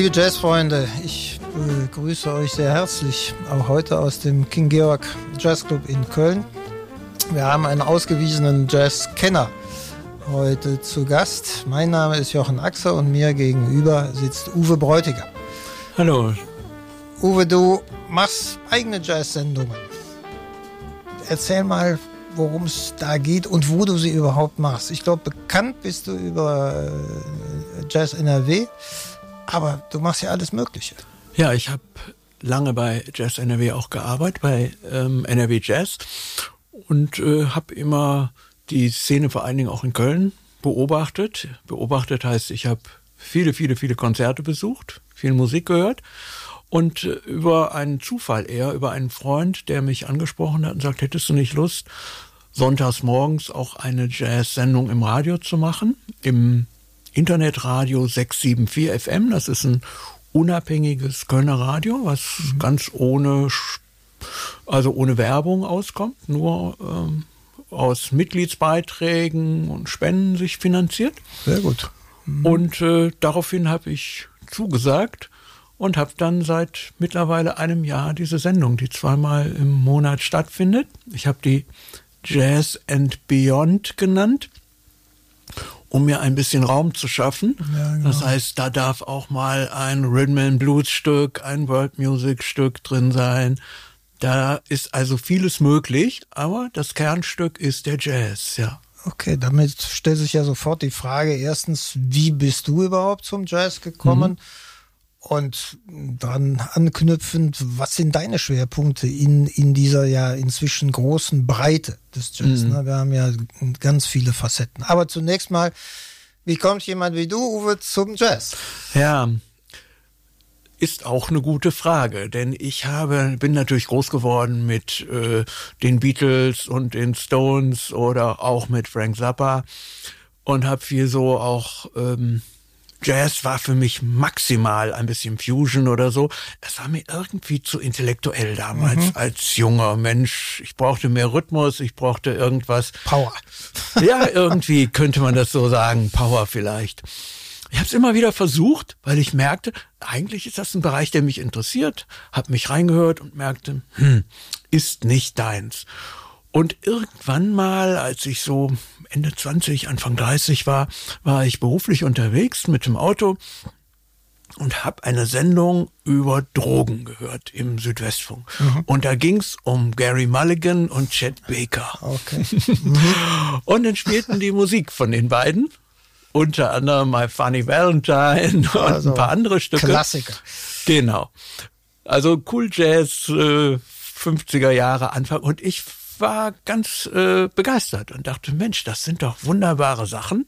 Liebe Jazzfreunde, ich begrüße euch sehr herzlich, auch heute aus dem King Georg Jazz Club in Köln. Wir haben einen ausgewiesenen Jazzkenner heute zu Gast. Mein Name ist Jochen Axer und mir gegenüber sitzt Uwe Bräutiger. Hallo. Uwe, du machst eigene Jazz-Sendungen. Erzähl mal, worum es da geht und wo du sie überhaupt machst. Ich glaube, bekannt bist du über äh, Jazz NRW, aber du machst ja alles Mögliche. Ja, ich habe lange bei Jazz NRW auch gearbeitet, bei ähm, NRW Jazz und äh, habe immer die Szene vor allen Dingen auch in Köln beobachtet. Beobachtet heißt, ich habe viele, viele, viele Konzerte besucht, viel Musik gehört und äh, über einen Zufall eher, über einen Freund, der mich angesprochen hat und sagt, hättest du nicht Lust, sonntags morgens auch eine Jazz-Sendung im Radio zu machen? Im Internetradio 674 FM. Das ist ein unabhängiges Kölner Radio, was mhm. ganz ohne, also ohne Werbung auskommt, nur ähm, aus Mitgliedsbeiträgen und Spenden sich finanziert. Sehr gut. Mhm. Und äh, daraufhin habe ich zugesagt und habe dann seit mittlerweile einem Jahr diese Sendung, die zweimal im Monat stattfindet. Ich habe die Jazz and Beyond genannt, um mir ein bisschen Raum zu schaffen. Ja, genau. Das heißt, da darf auch mal ein Rhythm and Blues Stück, ein World Music Stück drin sein. Da ist also vieles möglich, aber das Kernstück ist der Jazz, ja. Okay, damit stellt sich ja sofort die Frage, erstens, wie bist du überhaupt zum Jazz gekommen? Mhm. Und dann anknüpfend, was sind deine Schwerpunkte in, in dieser ja inzwischen großen Breite des Jazz? Mhm. Ne? Wir haben ja ganz viele Facetten. Aber zunächst mal, wie kommt jemand wie du, Uwe, zum Jazz? Ja, ist auch eine gute Frage, denn ich habe bin natürlich groß geworden mit äh, den Beatles und den Stones oder auch mit Frank Zappa und habe viel so auch ähm, Jazz war für mich maximal ein bisschen Fusion oder so. Das war mir irgendwie zu intellektuell damals mhm. als junger Mensch. Ich brauchte mehr Rhythmus, ich brauchte irgendwas. Power. Ja, irgendwie könnte man das so sagen. Power vielleicht. Ich habe es immer wieder versucht, weil ich merkte, eigentlich ist das ein Bereich, der mich interessiert. Hab mich reingehört und merkte, hm, ist nicht deins. Und irgendwann mal, als ich so Ende 20, Anfang 30 war, war ich beruflich unterwegs mit dem Auto und habe eine Sendung über Drogen gehört im Südwestfunk. Mhm. Und da ging's um Gary Mulligan und Chet Baker. Okay. Mhm. und dann spielten die Musik von den beiden. Unter anderem My Funny Valentine und also, ein paar andere Stücke. Klassiker. Genau. Also Cool Jazz, äh, 50er Jahre Anfang. Und ich war ganz äh, begeistert und dachte, Mensch, das sind doch wunderbare Sachen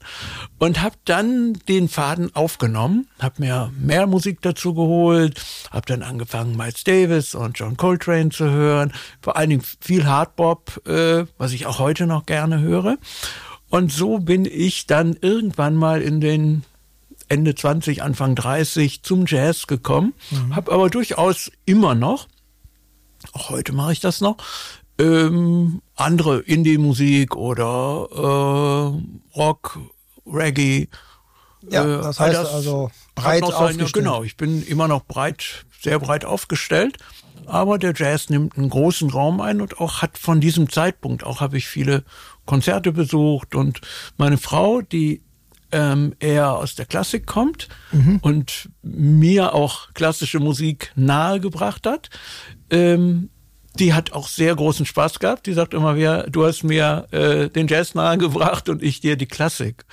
und habe dann den Faden aufgenommen, habe mir mehr Musik dazu geholt, habe dann angefangen Miles Davis und John Coltrane zu hören, vor allen Dingen viel Hardbop, äh, was ich auch heute noch gerne höre. Und so bin ich dann irgendwann mal in den Ende 20, Anfang 30 zum Jazz gekommen, mhm. habe aber durchaus immer noch auch heute mache ich das noch, ähm, andere Indie-Musik oder äh, Rock, Reggae. Ja, äh, das heißt das also breit aufgestellt. Seine, genau, ich bin immer noch breit, sehr breit aufgestellt. Aber der Jazz nimmt einen großen Raum ein und auch hat von diesem Zeitpunkt, auch habe ich viele Konzerte besucht und meine Frau, die ähm, eher aus der Klassik kommt mhm. und mir auch klassische Musik nahegebracht hat, ähm, die hat auch sehr großen Spaß gehabt. Die sagt immer wieder, du hast mir äh, den Jazz nahegebracht und ich dir die Klassik.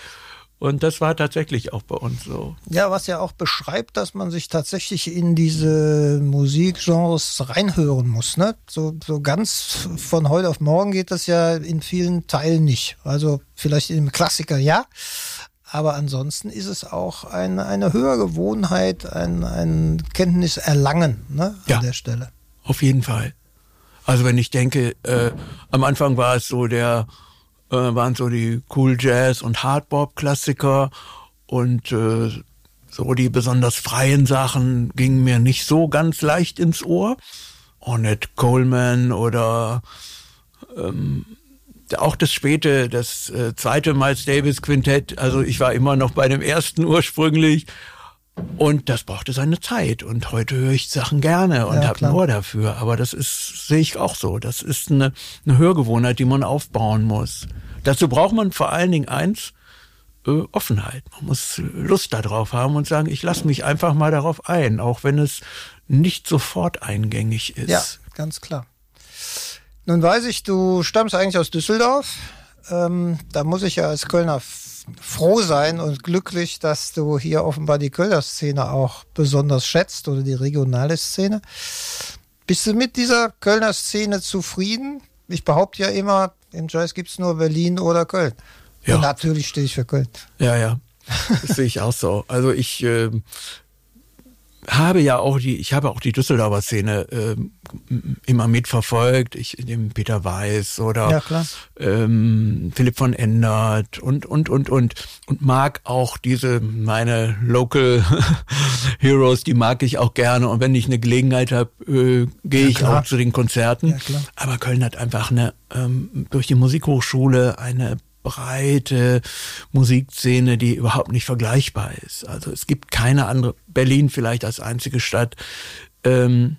Und das war tatsächlich auch bei uns so. Ja, was ja auch beschreibt, dass man sich tatsächlich in diese Musikgenres reinhören muss. Ne? So, so ganz von heute auf morgen geht das ja in vielen Teilen nicht. Also vielleicht im Klassiker ja, aber ansonsten ist es auch eine, eine höhere Gewohnheit, ein, ein Kenntniserlangen ne, an ja, der Stelle. Auf jeden Fall. Also wenn ich denke, äh, am Anfang war es so der, äh, waren so die Cool Jazz und Hardbop Klassiker und äh, so die besonders freien Sachen gingen mir nicht so ganz leicht ins Ohr. Ornette Coleman oder ähm, auch das späte, das äh, zweite Miles Davis Quintett. Also ich war immer noch bei dem ersten ursprünglich Und das brauchte seine Zeit. Und heute höre ich Sachen gerne und ja, habe ein Ohr dafür. Aber das ist, sehe ich auch so. Das ist eine, eine Hörgewohnheit, die man aufbauen muss. Dazu braucht man vor allen Dingen eins, äh, Offenheit. Man muss Lust darauf haben und sagen, ich lasse mich einfach mal darauf ein, auch wenn es nicht sofort eingängig ist. Ja, ganz klar. Nun weiß ich, du stammst eigentlich aus Düsseldorf. Ähm, da muss ich ja als Kölner froh sein und glücklich, dass du hier offenbar die Kölner Szene auch besonders schätzt oder die regionale Szene. Bist du mit dieser Kölner Szene zufrieden? Ich behaupte ja immer, im Jazz gibt es nur Berlin oder Köln. Ja. Und natürlich stehe ich für Köln. Ja, ja. Das sehe ich auch so. Also ich äh, habe ja auch die, ich habe auch die Düsseldorfer Szene äh, immer mitverfolgt. Ich, dem Peter Weiß oder ja, ähm, Philipp von Endert und und und und und mag auch diese meine Local Heroes, die mag ich auch gerne. Und wenn ich eine Gelegenheit habe, äh, gehe ja, ich auch zu den Konzerten. Ja, Aber Köln hat einfach eine ähm, durch die Musikhochschule eine breite Musikszene, die überhaupt nicht vergleichbar ist. Also es gibt keine andere, Berlin vielleicht als einzige Stadt, ähm,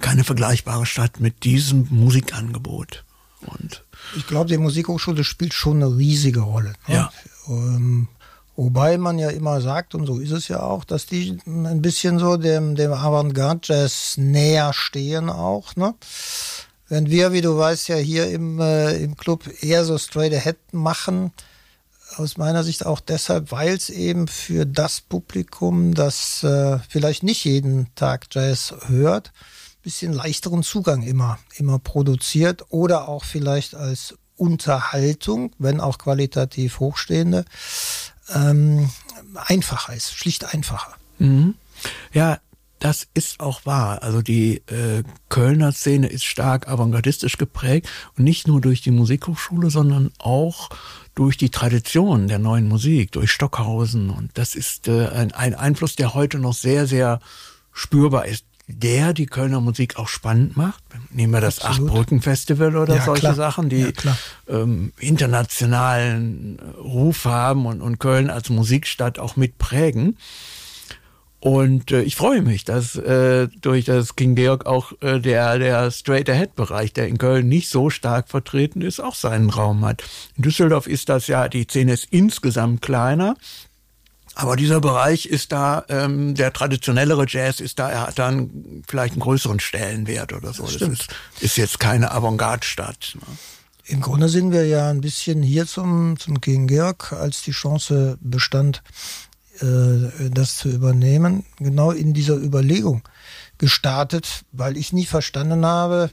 keine vergleichbare Stadt mit diesem Musikangebot. Und ich glaube, die Musikhochschule spielt schon eine riesige Rolle. Ne? Ja. Ähm, wobei man ja immer sagt, und so ist es ja auch, dass die ein bisschen so dem, dem Avantgarde-Jazz näher stehen auch. Ne? Wenn wir, wie du weißt, ja hier im, äh, im Club eher so straight ahead machen, aus meiner Sicht auch deshalb, weil es eben für das Publikum, das äh, vielleicht nicht jeden Tag Jazz hört, bisschen leichteren Zugang immer, immer produziert oder auch vielleicht als Unterhaltung, wenn auch qualitativ hochstehende, ähm, einfacher ist, schlicht einfacher. Mhm. Ja, das ist auch wahr. Also die äh, Kölner Szene ist stark avantgardistisch geprägt und nicht nur durch die Musikhochschule, sondern auch durch die Tradition der neuen Musik, durch Stockhausen. Und das ist äh, ein, ein Einfluss, der heute noch sehr, sehr spürbar ist der die Kölner Musik auch spannend macht. Nehmen wir das Achtbrücken-Festival oder ja, solche klar. Sachen, die ja, ähm, internationalen Ruf haben und, und Köln als Musikstadt auch mitprägen. Und äh, ich freue mich, dass äh, durch das King Georg auch äh, der, der Straight-Ahead-Bereich, der in Köln nicht so stark vertreten ist, auch seinen Raum hat. In Düsseldorf ist das ja, die Szene ist insgesamt kleiner. Aber dieser Bereich ist da, ähm, der traditionellere Jazz ist da, er hat dann vielleicht einen größeren Stellenwert oder so. Das, das ist, ist, jetzt keine Avantgarde-Stadt. Ne? Im Grunde sind wir ja ein bisschen hier zum, zum King Georg, als die Chance bestand, das zu übernehmen, genau in dieser Überlegung gestartet, weil ich nie verstanden habe,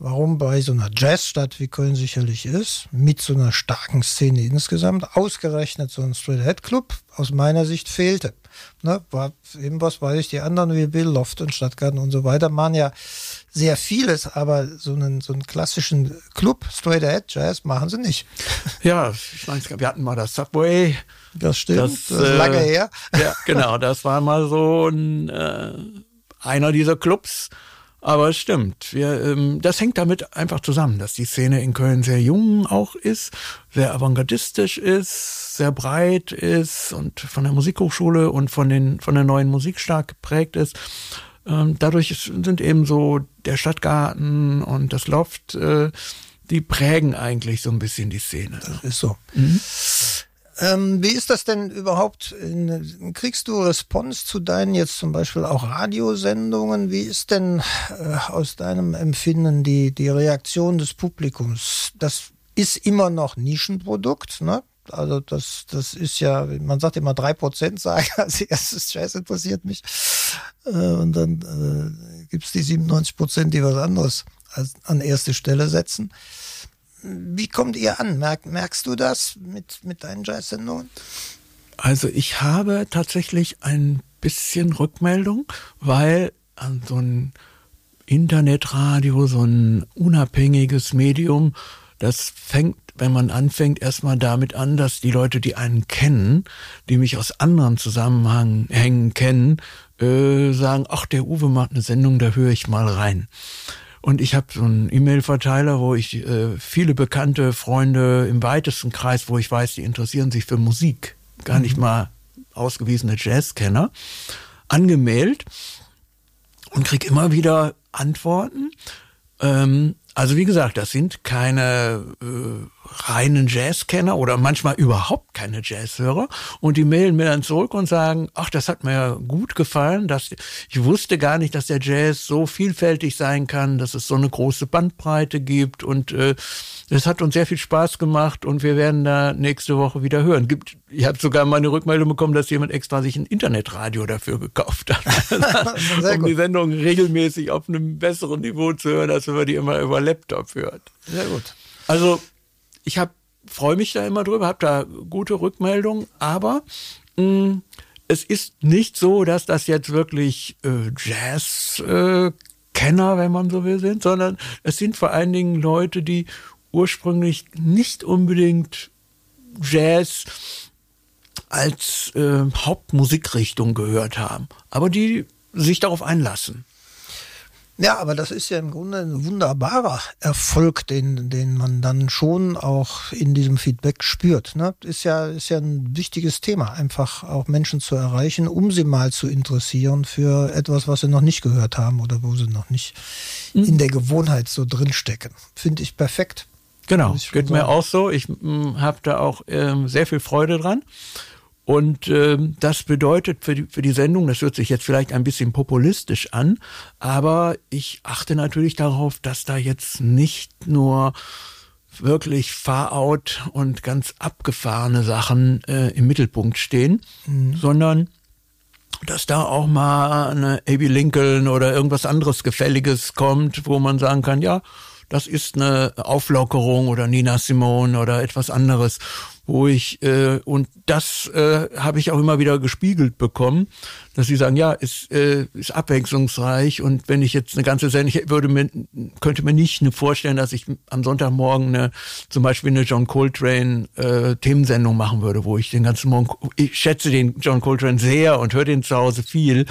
warum bei so einer Jazzstadt wie Köln sicherlich ist, mit so einer starken Szene insgesamt, ausgerechnet so ein Straight Head Club aus meiner Sicht fehlte. Ne, war eben was weiß ich, die anderen wie Bill Loft und Stadtgarten und so weiter machen ja sehr vieles, aber so einen, so einen klassischen Club, Straight Ahead Jazz, machen sie nicht. Ja, ich meine, wir hatten mal das Subway. Das stimmt, das, das ist lange äh, her. Ja, genau, das war mal so ein, äh, einer dieser Clubs. Aber es stimmt, wir, ähm, das hängt damit einfach zusammen, dass die Szene in Köln sehr jung auch ist, sehr avantgardistisch ist, sehr breit ist und von der Musikhochschule und von, den, von der neuen Musik stark geprägt ist. Ähm, dadurch sind eben so der Stadtgarten und das Loft, äh, die prägen eigentlich so ein bisschen die Szene. Das ist so. Mhm. Ähm, wie ist das denn überhaupt? Kriegst du Response zu deinen jetzt zum Beispiel auch Radiosendungen? Wie ist denn äh, aus deinem Empfinden die, die Reaktion des Publikums? Das ist immer noch Nischenprodukt, ne? Also das, das ist ja, man sagt immer drei Prozent sagen als erstes Jazz interessiert mich. Äh, und dann äh, gibt's die 97 Prozent, die was anderes als, an erste Stelle setzen. Wie kommt ihr an? Merk, merkst du das mit, mit deinen Jazz-Sendungen? Also ich habe tatsächlich ein bisschen Rückmeldung, weil an so ein Internetradio, so ein unabhängiges Medium, das fängt, wenn man anfängt, erstmal damit an, dass die Leute, die einen kennen, die mich aus anderen Zusammenhängen kennen, äh, sagen, ach, der Uwe macht eine Sendung, da höre ich mal rein. Und ich habe so einen E-Mail-Verteiler, wo ich äh, viele bekannte Freunde im weitesten Kreis, wo ich weiß, die interessieren sich für Musik, gar mhm. nicht mal ausgewiesene Jazzkenner, angemeldet und krieg immer wieder Antworten. Ähm, also wie gesagt, das sind keine äh, reinen Jazzkenner oder manchmal überhaupt keine Jazzhörer und die mailen mir dann zurück und sagen, ach, das hat mir gut gefallen, dass ich wusste gar nicht, dass der Jazz so vielfältig sein kann, dass es so eine große Bandbreite gibt und äh, es hat uns sehr viel Spaß gemacht und wir werden da nächste Woche wieder hören. Gibt, ich habe sogar mal eine Rückmeldung bekommen, dass jemand extra sich ein Internetradio dafür gekauft hat, um die Sendung regelmäßig auf einem besseren Niveau zu hören, als wenn man die immer über Laptop hört. Sehr gut. Also ich habe freue mich da immer drüber, habe da gute Rückmeldungen, aber mh, mm, es ist nicht so, dass das jetzt wirklich äh, Jazz äh, Kenner, wenn man so will, sind, sondern es sind vor allen Dingen Leute, die ursprünglich nicht unbedingt Jazz als äh, Hauptmusikrichtung gehört haben, aber die sich darauf einlassen. Ja, aber das ist ja im Grunde ein wunderbarer Erfolg, den, den man dann schon auch in diesem Feedback spürt. Ne? Ist ja, ist ja ein wichtiges Thema, einfach auch Menschen zu erreichen, um sie mal zu interessieren für etwas, was sie noch nicht gehört haben oder wo sie noch nicht mhm. in der Gewohnheit so drinstecken. Finde ich perfekt. Genau, geht sagen. mir auch so. Ich mm, habe da auch ähm, sehr viel Freude dran. Und ähm, das bedeutet für die, für die Sendung, das hört sich jetzt vielleicht ein bisschen populistisch an, aber ich achte natürlich darauf, dass da jetzt nicht nur wirklich Far-out und ganz abgefahrene Sachen äh, im Mittelpunkt stehen, mhm. sondern dass da auch mal eine Abbey Lincoln oder irgendwas anderes Gefälliges kommt, wo man sagen kann, ja, das ist eine Auflockerung oder Nina Simone oder etwas anderes, wo ich äh, und das äh, habe ich auch immer wieder gespiegelt bekommen, dass sie sagen, ja, ist äh, ist abwechslungsreich und wenn ich jetzt eine ganze Sendung, ich würde mir könnte mir nicht vorstellen, dass ich am Sonntagmorgen eine zum Beispiel eine John Coltrane äh, Themensendung machen würde, wo ich den ganzen Morgen ich schätze den John Coltrane sehr und höre den zu Hause viel,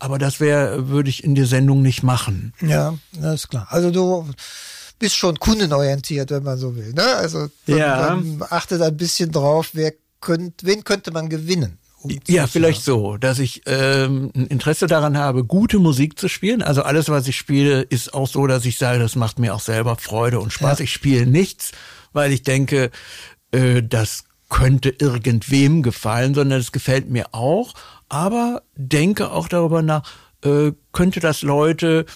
aber das wäre würde ich in der Sendung nicht machen. Ja, das ist klar. Also du bist schon kundenorientiert, wenn man so will. Ne? Also ja. man achtet ein bisschen drauf, wer könnt, wen könnte man gewinnen. Um ja, vielleicht so, dass ich ähm, ein Interesse daran habe, gute Musik zu spielen. Also alles, was ich spiele, ist auch so, dass ich sage, das macht mir auch selber Freude und Spaß. Ja. Ich spiele nichts, weil ich denke, äh, das könnte irgendwem gefallen, sondern es gefällt mir auch. Aber denke auch darüber nach, äh, könnte das Leute,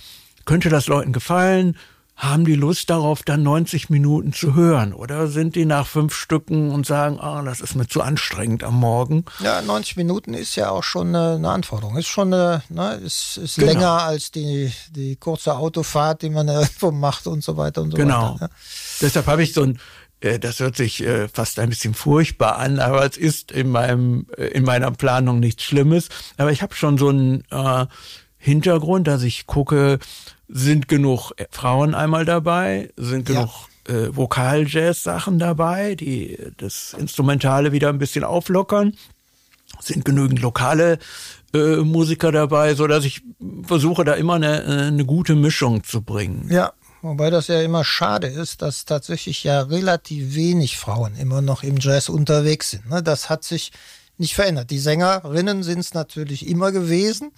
könnte das Leuten gefallen? Haben die Lust darauf, dann 90 Minuten zu hören? Oder sind die nach fünf Stücken und sagen, ah, das ist mir zu anstrengend am Morgen? Ja, 90 Minuten ist ja auch schon eine, eine Anforderung. Ist schon eine, ne, ist, ist genau. länger als die, die kurze Autofahrt, die man irgendwo macht und so weiter und so genau. weiter. Genau. Ja. Deshalb habe ich so ein, äh, das hört sich äh, fast ein bisschen furchtbar an, aber es ist in meinem, äh, in meiner Planung nichts Schlimmes. Aber ich habe schon so einen äh, Hintergrund, dass ich gucke, sind genug Frauen einmal dabei, sind genug ja. äh, Vokal-Jazz-Sachen dabei, die das Instrumentale wieder ein bisschen auflockern, sind genügend lokale äh, Musiker dabei, so dass ich versuche, da immer eine, eine gute Mischung zu bringen. Ja, Wobei das ja immer schade ist, dass tatsächlich ja relativ wenig Frauen immer noch im Jazz unterwegs sind. Ne? Das hat sich nicht verändert. Die Sängerinnen sind es natürlich immer gewesen.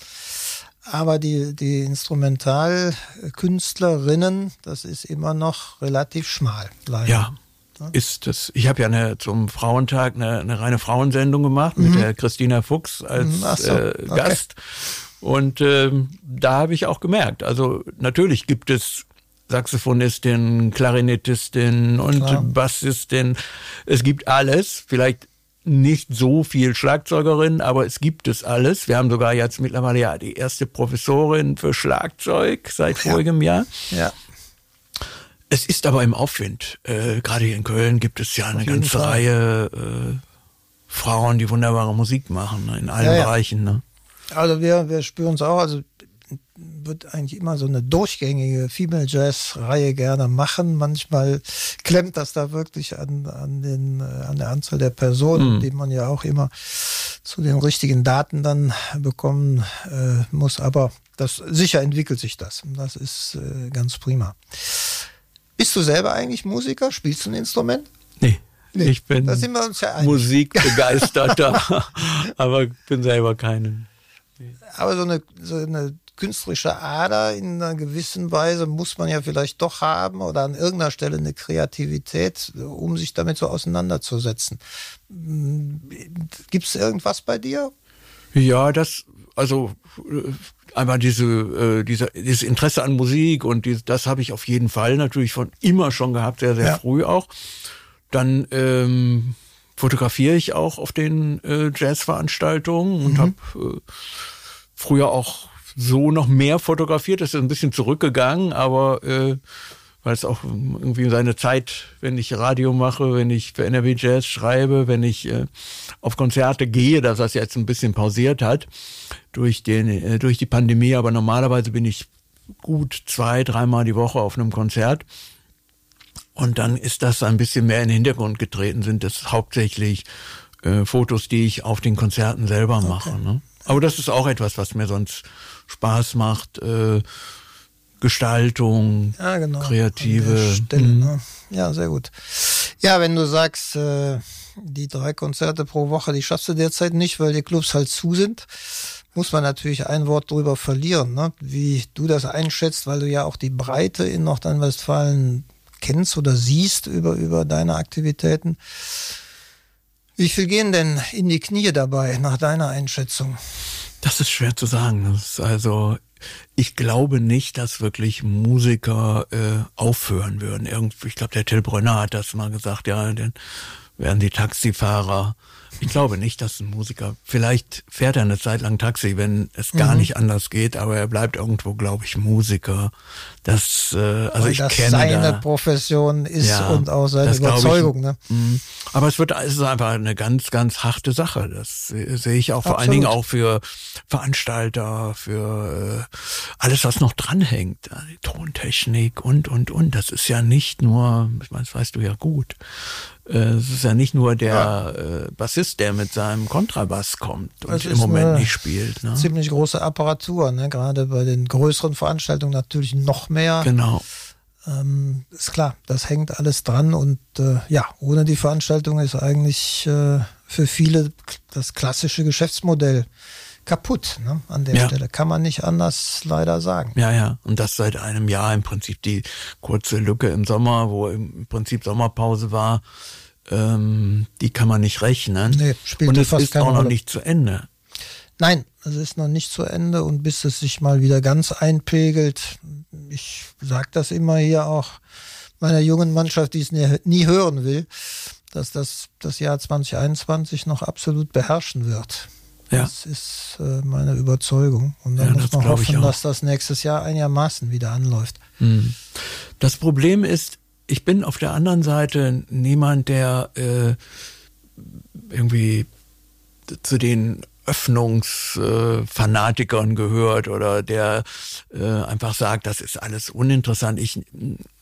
Aber die, die Instrumentalkünstlerinnen, das ist immer noch relativ schmal. Leider. Ja. Ist das, ich habe ja eine, zum Frauentag eine, eine reine Frauensendung gemacht mhm. mit der Christina Fuchs als mhm. so, äh, Gast. Okay. Und ähm, da habe ich auch gemerkt, also natürlich gibt es Saxophonistin, Klarinettistin und Klar. Bassistin. Es gibt alles. Vielleicht nicht so viel Schlagzeugerin, aber es gibt es alles. Wir haben sogar jetzt mittlerweile ja die erste Professorin für Schlagzeug seit ja. vorigem Jahr. Ja. Es ist aber im Aufwind. Äh, Gerade hier in Köln gibt es ja eine ganze Fall. Reihe äh, Frauen, die wunderbare Musik machen, ne, in allen ja, Bereichen. Ne? Also wir, wir spüren es auch. Also wird eigentlich immer so eine durchgängige Female Jazz Reihe gerne machen. Manchmal klemmt das da wirklich an, an, den, äh, an der Anzahl der Personen, mhm. die man ja auch immer zu den richtigen Daten dann bekommen äh, muss. Aber das sicher entwickelt sich das. Das ist äh, ganz prima. Bist du selber eigentlich Musiker? Spielst du ein Instrument? Nee. Nee, ich bin ja Musikbegeisterter, aber bin selber keinen. Aber so eine, so eine künstlerische Ader in einer gewissen Weise muss man ja vielleicht doch haben oder an irgendeiner Stelle eine Kreativität, um sich damit so auseinanderzusetzen. Gibt es irgendwas bei dir? Ja, das, also äh, einmal diese, äh, diese, dieses Interesse an Musik und die, das habe ich auf jeden Fall natürlich von immer schon gehabt, sehr, sehr ja. früh auch. Dann ähm, fotografiere ich auch auf den äh, Jazzveranstaltungen und mhm. habe äh, früher auch so noch mehr fotografiert. Das ist ein bisschen zurückgegangen, aber äh, weil es auch irgendwie seine Zeit, wenn ich Radio mache, wenn ich für NRW Jazz schreibe, wenn ich äh, auf Konzerte gehe, dass das jetzt ein bisschen pausiert hat durch den äh, durch die Pandemie. Aber normalerweise bin ich gut zwei, dreimal die Woche auf einem Konzert. Und dann ist das ein bisschen mehr in den Hintergrund getreten, sind das hauptsächlich äh, Fotos, die ich auf den Konzerten selber mache. Okay. Ne? Aber das ist auch etwas, was mir sonst Spaß macht. Äh, Gestaltung, ja, genau. kreative. Stelle, mhm. ne? Ja, sehr gut. Ja, wenn du sagst, äh, die drei Konzerte pro Woche, die schaffst du derzeit nicht, weil die Clubs halt zu sind, muss man natürlich ein Wort drüber verlieren, ne? wie du das einschätzt, weil du ja auch die Breite in Nordrhein-Westfalen kennst oder siehst über, über deine Aktivitäten. Wie viel gehen denn in die Knie dabei, nach deiner Einschätzung? Das ist schwer zu sagen. Also, ich glaube nicht, dass wirklich Musiker äh, aufhören würden. Irgendwie, ich glaube, der Till Brönner hat das mal gesagt, ja, dann werden die Taxifahrer ich glaube nicht, dass ein Musiker, vielleicht fährt er eine Zeit lang Taxi, wenn es gar mhm. nicht anders geht, aber er bleibt irgendwo, glaube ich, Musiker. Das, äh, also Weil ich das kenne seine da, Profession ist ja, und auch seine Überzeugung. Ich, ne? Aber es wird, es ist einfach eine ganz, ganz harte Sache. Das sehe ich auch vor allen Dingen auch für Veranstalter, für äh, alles, was noch dranhängt, die Tontechnik und und und. Das ist ja nicht nur, ich meine, das weißt du ja gut. Äh, es ist ja nicht nur der ja. Äh, Bassist, der mit seinem Kontrabass kommt und im Moment nicht spielt. Ne? Ziemlich große Apparatur, ne? gerade bei den größeren Veranstaltungen natürlich noch mehr. Genau. Ähm, ist klar, das hängt alles dran und äh, ja, ohne die Veranstaltung ist eigentlich äh, für viele das klassische Geschäftsmodell kaputt. Ne? An der ja. Stelle kann man nicht anders leider sagen. Ja, ja. Und das seit einem Jahr im Prinzip die kurze Lücke im Sommer, wo im Prinzip Sommerpause war, ähm, die kann man nicht rechnen. Nee, spielt und es fast ist auch noch Rolle. nicht zu Ende. Nein, es ist noch nicht zu Ende und bis es sich mal wieder ganz einpegelt, ich sage das immer hier auch meiner jungen Mannschaft, die es nie, hören will, dass das das Jahr 2021 noch absolut beherrschen wird. Ja. Das ist äh, meine Überzeugung. Und dann ja, muss man hoffen, dass das nächstes Jahr einigermaßen wieder anläuft. Hm. Das Problem ist, ich bin auf der anderen Seite niemand, der äh, irgendwie zu den Öffnungsfanatikern äh, gehört oder der äh, einfach sagt, das ist alles uninteressant. Ich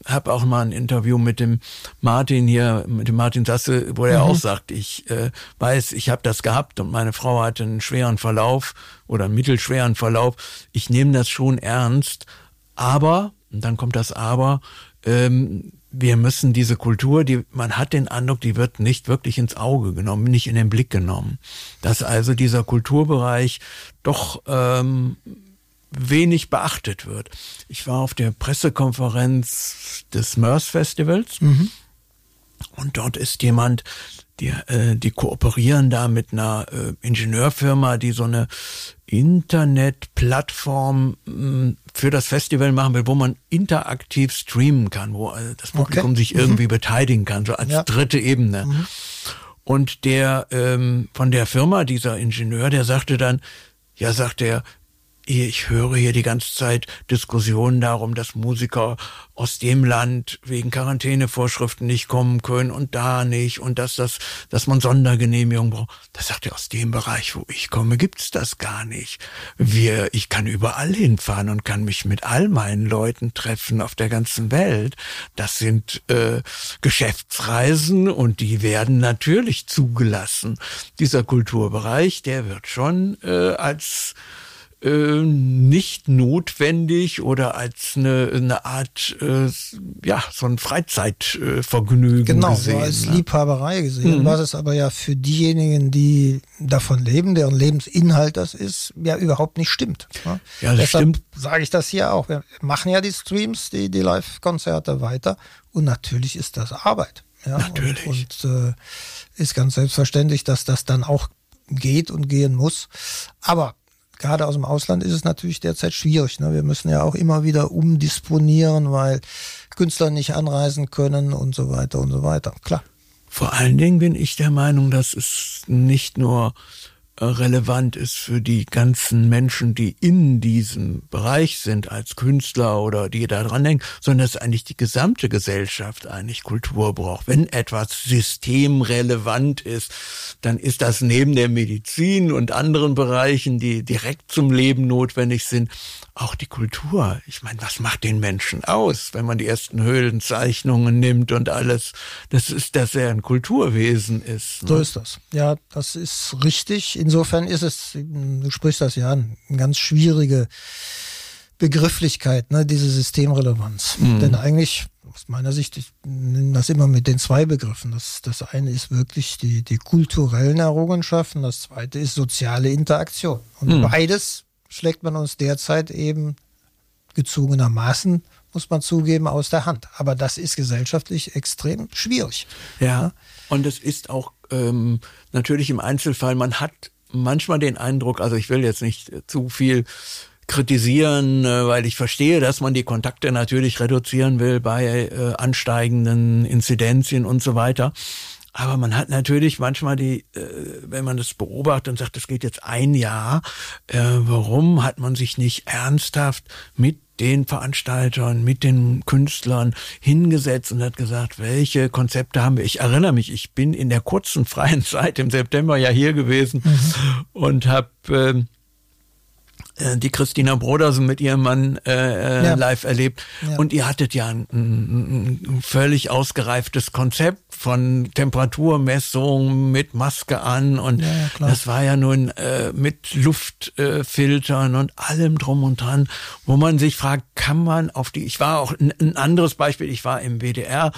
habe auch mal ein Interview mit dem Martin hier, mit dem Martin Sasse, wo er mhm. auch sagt, ich äh, weiß, ich habe das gehabt und meine Frau hatte einen schweren Verlauf oder einen mittelschweren Verlauf. Ich nehme das schon ernst, aber, und dann kommt das Aber, ähm, wir müssen diese Kultur, die man hat den Eindruck, die wird nicht wirklich ins Auge genommen, nicht in den Blick genommen. Dass also dieser Kulturbereich doch ähm, wenig beachtet wird. Ich war auf der Pressekonferenz des MERS Festivals mhm. Und dort ist jemand, die, äh, die kooperieren da mit einer äh, Ingenieurfirma, die so eine Internetplattform mh, mm, für das Festival machen will, wo man interaktiv streamen kann, wo äh, das Publikum okay. sich irgendwie mhm. beteiligen kann, so als ja. dritte Ebene. Mhm. Und der ähm, von der Firma, dieser Ingenieur, der sagte dann, ja, sagt er, ich höre hier die ganze Zeit Diskussionen darum, dass Musiker aus dem Land wegen Quarantänevorschriften nicht kommen können und da nicht und dass das, dass man Sondergenehmigung braucht. Da sagt er, aus dem Bereich, wo ich komme, gibt's das gar nicht. Wir, ich kann überall hinfahren und kann mich mit all meinen Leuten treffen auf der ganzen Welt. Das sind äh, Geschäftsreisen und die werden natürlich zugelassen. Dieser Kulturbereich, der wird schon äh, als äh, nicht notwendig oder als eine, eine Art, äh, ja, so ein Freizeitvergnügen genau, gesehen. Genau, als ne? Liebhaberei gesehen. Mhm. Was es aber ja für diejenigen, die davon leben, deren Lebensinhalt das ist, ja überhaupt nicht stimmt. Ne? Ja, das Deshalb stimmt. sage ich das hier auch. Wir machen ja die Streams, die, die Live-Konzerte weiter und natürlich ist das Arbeit. Ja? Natürlich. Und, und äh, ist ganz selbstverständlich, dass das dann auch geht und gehen muss. Aber gerade aus dem Ausland ist es natürlich derzeit schwierig. Ne? Wir müssen ja auch immer wieder umdisponieren, weil Künstler nicht anreisen können und so weiter und so weiter. Klar. Vor allen Dingen bin ich der Meinung, dass es nicht nur relevant ist für die ganzen Menschen, die in diesem Bereich sind, als Künstler oder die da dran denken, sondern dass eigentlich die gesamte Gesellschaft eigentlich Kultur braucht. Wenn etwas systemrelevant ist, dann ist das neben der Medizin und anderen Bereichen, die direkt zum Leben notwendig sind, auch die Kultur. Ich meine, was macht den Menschen aus, wenn man die ersten Höhlenzeichnungen nimmt und alles? Das ist, dass er ein Kulturwesen ist. Ne? So ist das. Ja, das ist richtig. Insofern ist es, du sprichst das ja an, eine ganz schwierige Begrifflichkeit, ne, diese Systemrelevanz. Mhm. Denn eigentlich, aus meiner Sicht, ich nehme das immer mit den zwei Begriffen. Das, das eine ist wirklich die, die kulturellen Errungenschaften, das zweite ist soziale Interaktion. Und mhm. beides schlägt man uns derzeit eben gezwungenermaßen, muss man zugeben, aus der Hand. Aber das ist gesellschaftlich extrem schwierig. Ja, und es ist auch ähm, natürlich im Einzelfall, man hat manchmal den Eindruck, also ich will jetzt nicht zu viel kritisieren, äh, weil ich verstehe, dass man die Kontakte natürlich reduzieren will bei äh, ansteigenden Inzidenzien und so weiter. Aber man hat natürlich manchmal die, äh, wenn man das beobachtet und sagt, das geht jetzt ein Jahr, äh, warum hat man sich nicht ernsthaft mit den Veranstaltern, mit den Künstlern hingesetzt und hat gesagt, welche Konzepte haben wir. Ich erinnere mich, ich bin in der kurzen freien Zeit im September ja hier gewesen mhm. und habe äh, äh, die Christina Brodersen mit ihrem Mann äh, äh, ja. live erlebt. Ja. Und ihr hattet ja ein, ein, ein, völlig ausgereiftes Konzept von Temperaturmessung mit Maske an und ja, das war ja nun äh, mit Luftfiltern äh, und allem drum und dran, wo man sich fragt, kann man auf die, ich war auch ein, ein anderes Beispiel, ich war im WDR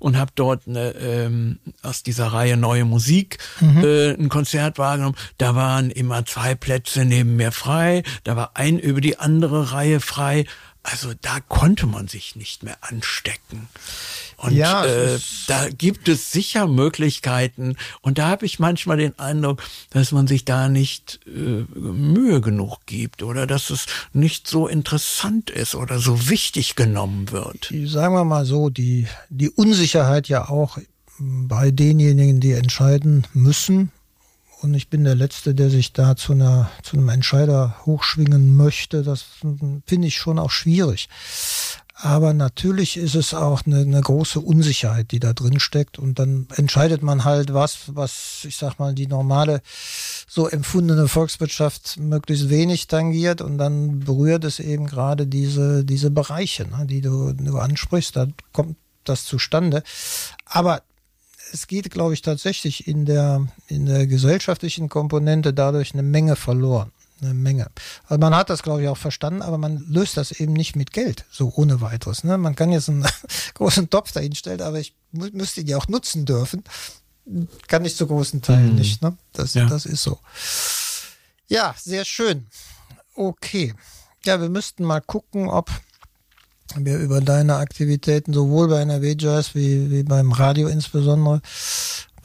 und habe dort eine, ähm, aus dieser Reihe Neue Musik mhm. äh, ein Konzert wahrgenommen. Da waren immer zwei Plätze neben mir frei, da war ein über die andere Reihe frei. Also da konnte man sich nicht mehr anstecken. Und ja, äh, da gibt es sicher Möglichkeiten. Und da habe ich manchmal den Eindruck, dass man sich da nicht äh, Mühe genug gibt oder dass es nicht so interessant ist oder so wichtig genommen wird. Sagen wir mal so, die, die Unsicherheit ja auch bei denjenigen, die entscheiden müssen. Und ich bin der Letzte, der sich da zu, einer, zu einem Entscheider hochschwingen möchte. Das finde ich schon auch schwierig. Aber natürlich ist es auch eine, eine große Unsicherheit, die da drin steckt. Und dann entscheidet man halt was, was, ich sag mal, die normale, so empfundene Volkswirtschaft möglichst wenig tangiert. Und dann berührt es eben gerade diese, diese Bereiche, ne, die du, du ansprichst. Da kommt das zustande. Aber es geht, glaube ich, tatsächlich in der, in der gesellschaftlichen Komponente dadurch eine Menge verloren eine Menge. Also man hat das, glaube ich, auch verstanden, aber man löst das eben nicht mit Geld, so ohne weiteres. Ne? Man kann jetzt einen großen Topf dahinstellen, aber ich müsste die auch nutzen dürfen. Kann ich zu großen Teilen mhm. nicht. Ne? Das, ja. das ist so. Ja, sehr schön. Okay. Ja, wir müssten mal gucken, ob wir über deine Aktivitäten sowohl bei NRW Jazz wie, wie beim Radio insbesondere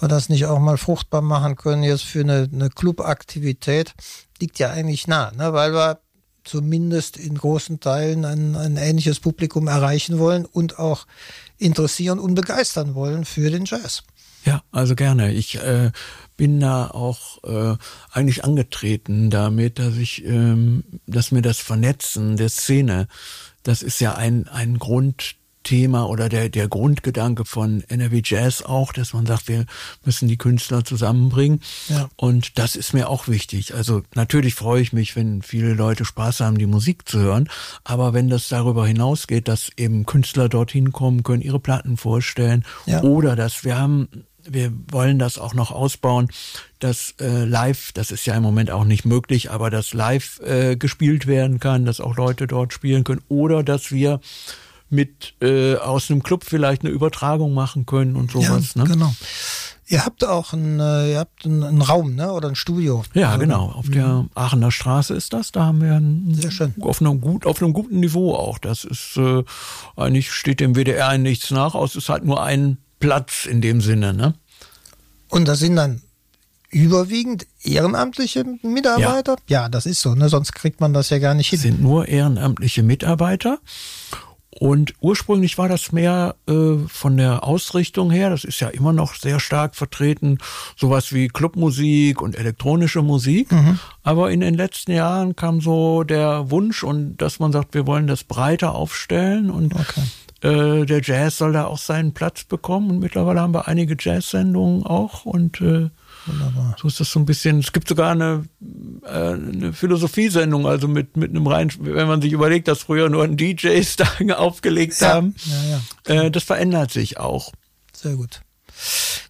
wir das nicht auch mal fruchtbar machen können jetzt für eine, eine Clubaktivität liegt ja eigentlich nah, ne? weil wir zumindest in großen Teilen ein, ein ähnliches Publikum erreichen wollen und auch interessieren und begeistern wollen für den Jazz. Ja, also gerne. Ich äh, bin da auch äh, eigentlich angetreten damit, dass ich, ähm, dass mir das Vernetzen der Szene, das ist ja ein ein Grund Thema oder der, der Grundgedanke von NRW Jazz auch, dass man sagt, wir müssen die Künstler zusammenbringen. Ja. Und das ist mir auch wichtig. Also natürlich freue ich mich, wenn viele Leute Spaß haben, die Musik zu hören. Aber wenn das darüber hinausgeht, dass eben Künstler dorthin kommen, können ihre Platten vorstellen ja. oder dass wir haben wir wollen das auch noch ausbauen, dass äh, live, das ist ja im Moment auch nicht möglich, aber dass live äh, gespielt werden kann, dass auch Leute dort spielen können oder dass wir mit äh, aus einem Club vielleicht eine Übertragung machen können und sowas. Ja, ne? Genau. Ihr habt auch ein, äh, ihr habt einen, einen Raum, ne? Oder ein Studio. Ja, also, genau. Auf der Aachener Straße ist das. Da haben wir ein, Sehr schön. Auf, einem gut, auf einem guten Niveau auch. Das ist äh, eigentlich steht dem WDR nichts nach, aus es ist halt nur ein Platz in dem Sinne, ne? Und das sind dann überwiegend ehrenamtliche Mitarbeiter? Ja, das ist so, ne? Sonst kriegt man das ja gar nicht hin. sind nur ehrenamtliche Mitarbeiter. Und ursprünglich war das mehr äh, von der Ausrichtung her, das ist ja immer noch sehr stark vertreten, sowas wie Clubmusik und elektronische Musik. Mhm. Aber in den letzten Jahren kam so der Wunsch und dass man sagt, wir wollen das breiter aufstellen und Okay. äh, der Jazz soll da auch seinen Platz bekommen. Und mittlerweile haben wir einige Jazz-Sendungen auch und äh, Wunderbar. so ist das so ein bisschen. Es gibt sogar eine, äh, eine Philosophiesendung, also mit, mit einem rein, wenn man sich überlegt, dass früher nur DJs da aufgelegt Ja, haben. ja, ja. Äh, das verändert sich auch. Sehr gut.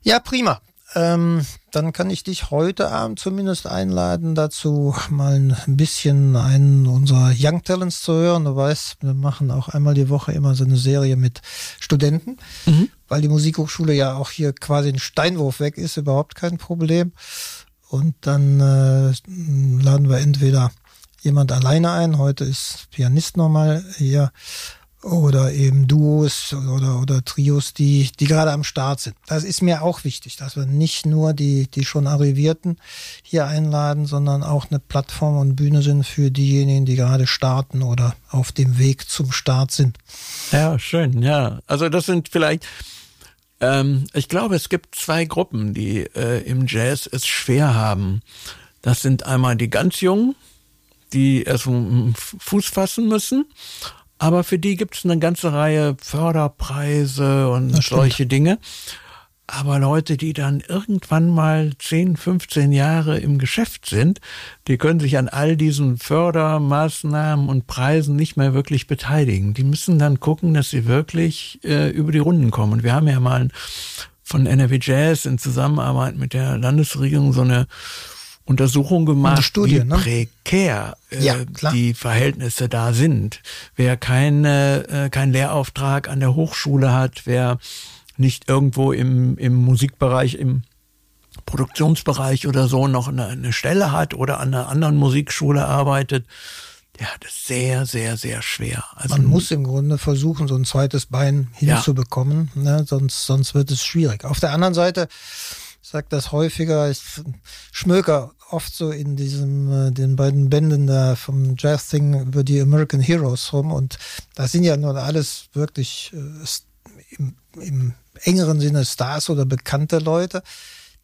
Ja, prima. Ähm, dann kann ich dich heute Abend zumindest einladen, dazu mal ein bisschen einen unserer Young Talents zu hören. Du weißt, wir machen auch einmal die Woche immer so eine Serie mit Studenten, weil die Musikhochschule ja auch hier quasi ein Steinwurf weg ist, überhaupt kein Problem. Und dann äh, laden wir entweder jemand alleine ein, heute ist Pianist nochmal hier, oder eben Duos oder, oder Trios, die, die gerade am Start sind. Das ist mir auch wichtig, dass wir nicht nur die, die schon Arrivierten hier einladen, sondern auch eine Plattform und Bühne sind für diejenigen, die gerade starten oder auf dem Weg zum Start sind. Ja, schön, ja. Also das sind vielleicht, ähm, ich glaube, es gibt zwei Gruppen, die äh, im Jazz es schwer haben. Das sind einmal die ganz Jungen, die erst Fuß fassen müssen. Aber für die gibt es eine ganze Reihe Förderpreise und solche Dinge. Aber Leute, die dann irgendwann mal 10, 15 Jahre im Geschäft sind, die können sich an all diesen Fördermaßnahmen und Preisen nicht mehr wirklich beteiligen. Die müssen dann gucken, dass sie wirklich äh, über die Runden kommen. Und wir haben ja mal von NRW Jazz in Zusammenarbeit mit der Landesregierung so eine Untersuchung gemacht, Studie, wie ne? prekär äh, Ja, die Verhältnisse da sind. Wer äh, keinen Lehrauftrag an der Hochschule hat, wer nicht irgendwo im, im Musikbereich, im Produktionsbereich oder so noch eine, eine Stelle hat oder an einer anderen Musikschule arbeitet, der hat es sehr, sehr, sehr schwer. Also Man muss im Grunde versuchen, so ein zweites Bein Ja. hinzubekommen, ne? sonst, sonst wird es schwierig. Auf der anderen Seite, ich sage das häufiger, ich schmöker oft so in diesem, äh, den beiden Bänden da vom Jazz-Thing über die American Heroes rum und das sind ja nun alles wirklich äh, im, im engeren Sinne Stars oder bekannte Leute.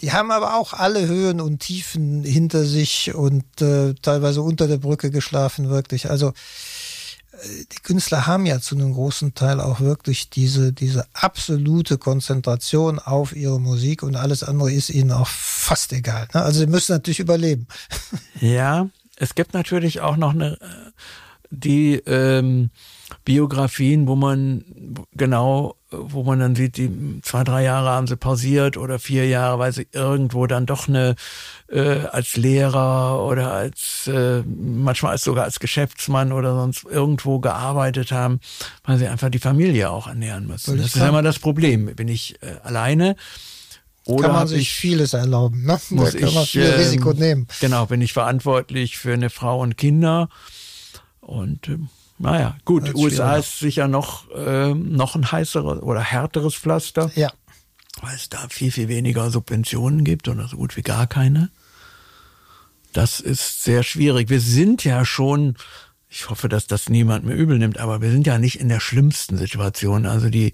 Die haben aber auch alle Höhen und Tiefen hinter sich und äh, teilweise unter der Brücke geschlafen, wirklich. Also die Künstler haben ja zu einem großen Teil auch wirklich diese, diese absolute Konzentration auf ihre Musik und alles andere ist ihnen auch fast egal. Ne? Also sie müssen natürlich überleben. Ja, es gibt natürlich auch noch eine, äh, die ähm, Biografien, wo man genau, äh, wo man dann sieht, die zwei, drei Jahre haben sie pausiert oder vier Jahre, weil sie irgendwo dann doch eine äh, als Lehrer oder als äh, manchmal als sogar als Geschäftsmann oder sonst irgendwo gearbeitet haben, weil sie einfach die Familie auch ernähren müssen. Das ist ja immer das Problem. Bin ich äh, alleine oder kann man sich ich vieles erlauben. Ne? muss da kann man ich viel ähm, Risiko nehmen. Genau, bin ich verantwortlich für eine Frau und Kinder. Und ähm, naja, gut, USA schwieriger. ist sicher noch, ähm, noch ein heißeres oder härteres Pflaster, Ja, weil es da viel, viel weniger Subventionen gibt oder so gut wie gar keine. Das ist sehr schwierig. Wir sind ja schon, ich hoffe, dass das niemand mehr übel nimmt, aber wir sind ja nicht in der schlimmsten Situation. Also die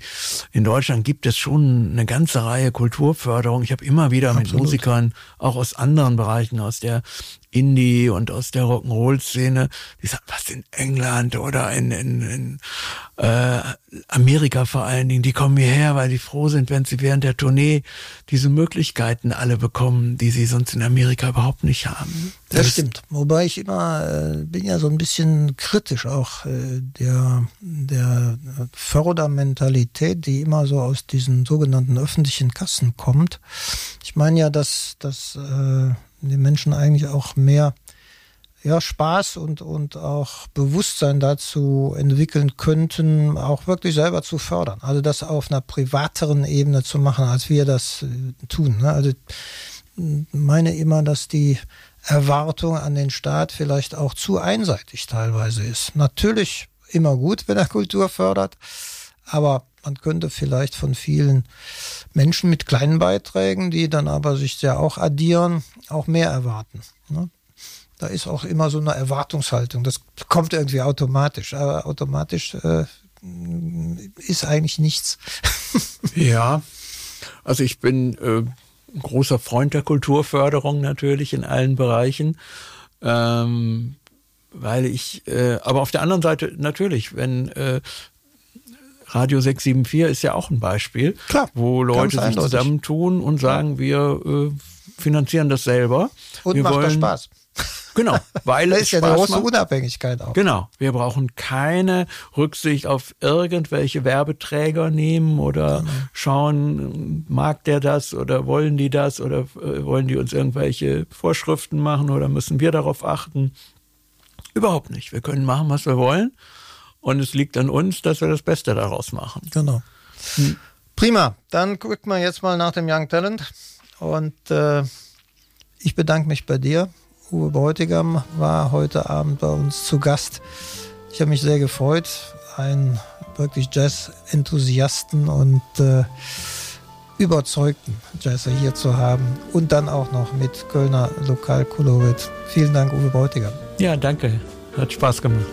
in Deutschland gibt es schon eine ganze Reihe Kulturförderung. Ich habe immer wieder mit Absolut. Musikern, auch aus anderen Bereichen, aus der Indie und aus der Rock'n'Roll-Szene, die sagen, was in England oder in, in, in äh, Amerika vor allen Dingen, die kommen hierher, weil sie froh sind, wenn sie während der Tournee diese Möglichkeiten alle bekommen, die sie sonst in Amerika überhaupt nicht haben. Das, das stimmt. Wobei ich immer äh, bin ja so ein bisschen kritisch auch äh, der der Fördermentalität, die immer so aus diesen sogenannten öffentlichen Kassen kommt. Ich meine ja, dass dass äh, die Menschen eigentlich auch mehr ja, Spaß und, und auch Bewusstsein dazu entwickeln könnten, auch wirklich selber zu fördern. Also das auf einer privateren Ebene zu machen, als wir das äh, tun. Ne? Also meine immer, dass die Erwartung an den Staat vielleicht auch zu einseitig teilweise ist. Natürlich immer gut, wenn er Kultur fördert, aber man könnte vielleicht von vielen Menschen mit kleinen Beiträgen, die dann aber sich ja auch addieren, auch mehr erwarten. Ne? da ist auch immer so eine Erwartungshaltung. Das kommt irgendwie automatisch, aber automatisch äh, ist eigentlich nichts. ja, also ich bin äh, ein großer Freund der Kulturförderung natürlich in allen Bereichen. Ähm, weil ich, äh, aber auf der anderen Seite natürlich, wenn äh, Radio 674 ist ja auch ein Beispiel, Klar, wo Leute sich zusammentun und sagen, wir äh, finanzieren das selber. Und wir macht wollen, das Spaß. Genau, weil das ist ja eine große macht. Unabhängigkeit auch. Genau, wir brauchen keine Rücksicht auf irgendwelche Werbeträger nehmen oder genau. schauen, mag der das oder wollen die das oder äh, wollen die uns irgendwelche Vorschriften machen oder müssen wir darauf achten. Überhaupt nicht. Wir können machen, was wir wollen und es liegt an uns, dass wir das Beste daraus machen. Genau. Hm. Prima, dann guckt man jetzt mal nach dem Young Talent und äh, ich bedanke mich bei dir Uwe Bräutigam war heute Abend bei uns zu Gast. Ich habe mich sehr gefreut, einen wirklich Jazz-Enthusiasten und äh, überzeugten Jazzer hier zu haben und dann auch noch mit Kölner Lokalkolorit. Vielen Dank, Uwe Bräutigam. Ja, danke. Hat Spaß gemacht.